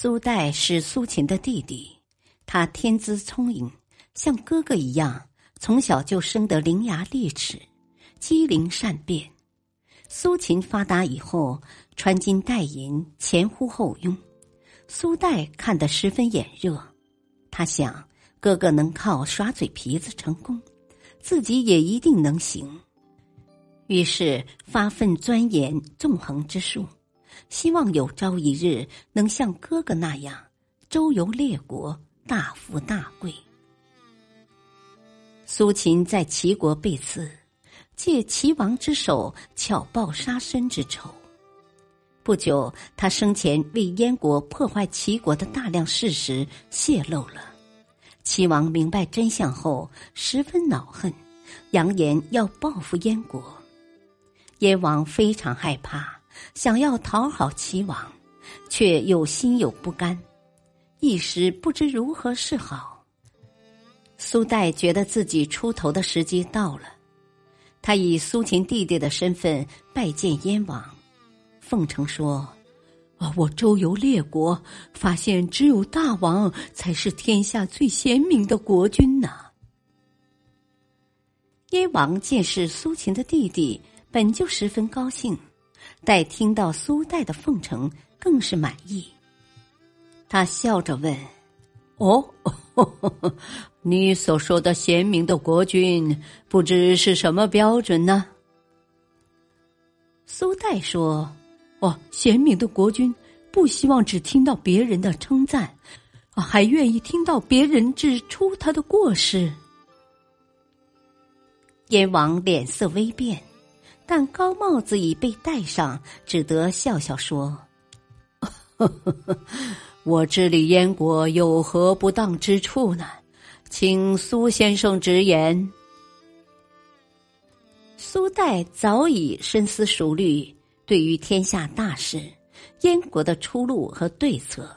苏代是苏秦的弟弟，他天资聪颖，像哥哥一样，从小就生得伶牙俐齿、机灵善变。苏秦发达以后，穿金戴银，前呼后拥，苏代看得十分眼热。他想，哥哥能靠耍嘴皮子成功，自己也一定能行。于是发奋钻研纵横之术。希望有朝一日能像哥哥那样周游列国，大富大贵。苏秦在齐国被刺，借齐王之手巧报杀身之仇。不久，他生前为燕国破坏齐国的大量事实泄露了。齐王明白真相后，十分恼恨，扬言要报复燕国。燕王非常害怕。想要讨好齐王，却又心有不甘，一时不知如何是好。苏代觉得自己出头的时机到了，他以苏秦弟弟的身份拜见燕王，奉承说：“啊，我周游列国，发现只有大王才是天下最贤明的国君呐。”燕王见是苏秦的弟弟，本就十分高兴。待听到苏代的奉承，更是满意。他笑着问：“哦，你所说的贤明的国君，不知是什么标准呢？”苏代说：“哦，贤明的国君不希望只听到别人的称赞，还愿意听到别人指出他的过失。”燕王脸色微变。但高帽子已被戴上，只得笑笑说：“我治理燕国有何不当之处呢？请苏先生直言。”苏代早已深思熟虑，对于天下大事、燕国的出路和对策，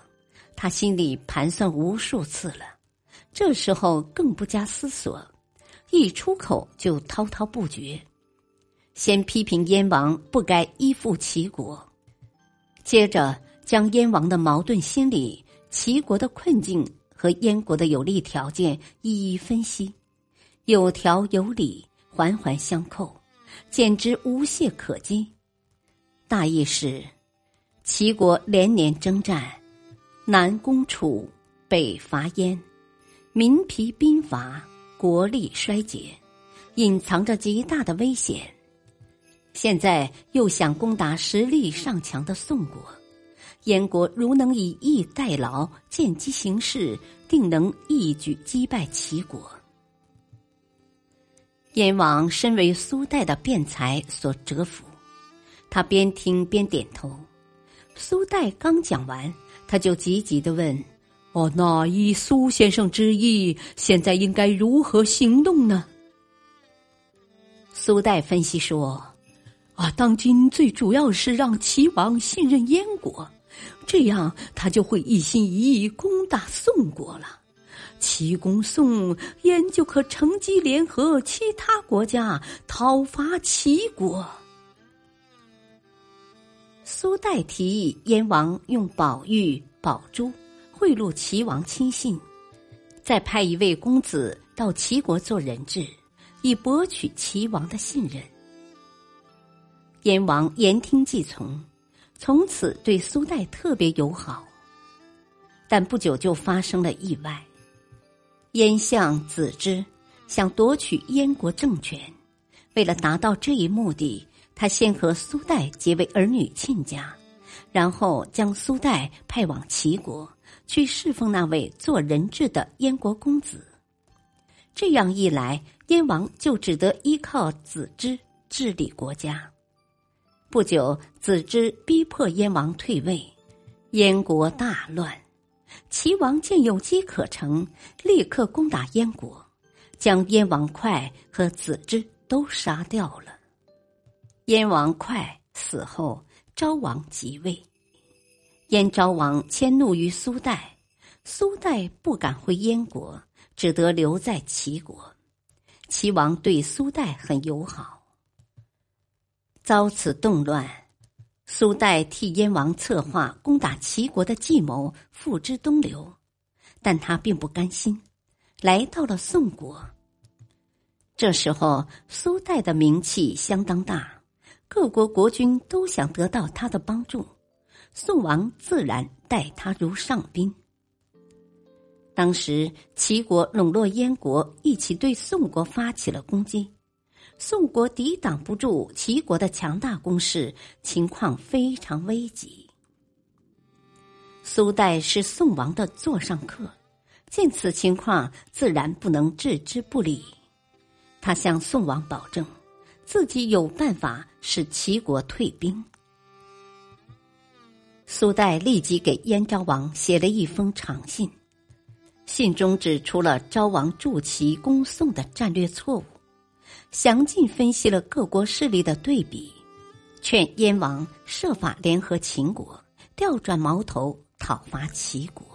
他心里盘算无数次了。这时候更不加思索，一出口就滔滔不绝。先批评燕王不该依附齐国，接着将燕王的矛盾心理、齐国的困境和燕国的有利条件一一分析，有条有理，环环相扣，简直无懈可击。大意是：齐国连年征战，南攻楚，北伐燕，民疲兵乏，国力衰竭，隐藏着极大的危险。现在又想攻打实力尚强的宋国，燕国如能以逸待劳，见机行事，定能一举击败齐国。燕王身为苏代的辩才所折服，他边听边点头。苏代刚讲完，他就急急的问：“哦，那依苏先生之意，现在应该如何行动呢？”苏代分析说。啊，当今最主要是让齐王信任燕国，这样他就会一心一意攻打宋国了。齐攻宋，燕就可乘机联合其他国家讨伐齐国。苏代提议燕王用宝玉、宝珠贿赂齐王亲信，再派一位公子到齐国做人质，以博取齐王的信任。燕王言听计从，从此对苏代特别友好。但不久就发生了意外，燕相子之想夺取燕国政权，为了达到这一目的，他先和苏代结为儿女亲家，然后将苏代派往齐国去侍奉那位做人质的燕国公子。这样一来，燕王就只得依靠子之治理国家。不久，子之逼迫燕王退位，燕国大乱。齐王见有机可乘，立刻攻打燕国，将燕王哙和子之都杀掉了。燕王哙死后，昭王即位。燕昭王迁怒于苏代，苏代不敢回燕国，只得留在齐国。齐王对苏代很友好。遭此动乱，苏代替燕王策划攻打齐国的计谋付之东流，但他并不甘心，来到了宋国。这时候，苏代的名气相当大，各国国君都想得到他的帮助，宋王自然待他如上宾。当时，齐国笼络燕国，一起对宋国发起了攻击。宋国抵挡不住齐国的强大攻势，情况非常危急。苏代是宋王的座上客，见此情况，自然不能置之不理。他向宋王保证，自己有办法使齐国退兵。苏代立即给燕昭王写了一封长信，信中指出了昭王助齐攻宋的战略错误。详尽分析了各国势力的对比，劝燕王设法联合秦国，调转矛头讨伐齐国。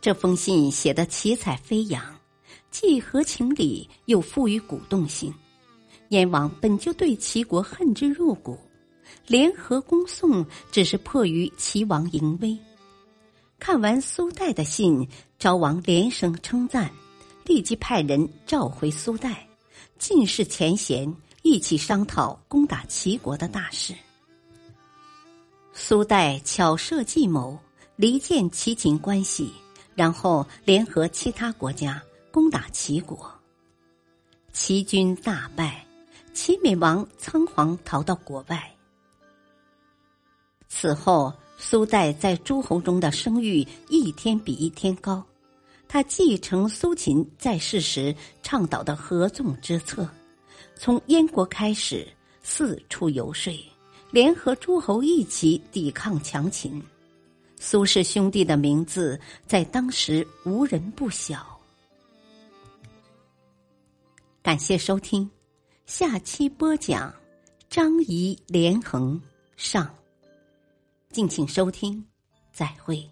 这封信写得奇彩飞扬，既合情理，又富于鼓动性。燕王本就对齐国恨之入骨，联合攻宋只是迫于齐王淫威。看完苏代的信，昭王连声称赞，立即派人召回苏代。尽释前嫌，一起商讨攻打齐国的大事。苏代巧设计谋，离间齐秦关系，然后联合其他国家攻打齐国。齐军大败，齐闵王仓皇逃到国外。此后，苏代在诸侯中的声誉一天比一天高。他继承苏秦在世时倡导的合纵之策，从燕国开始四处游说，联合诸侯一起抵抗强秦。苏氏兄弟的名字在当时无人不晓。感谢收听，下期播讲张仪连横上，敬请收听，再会。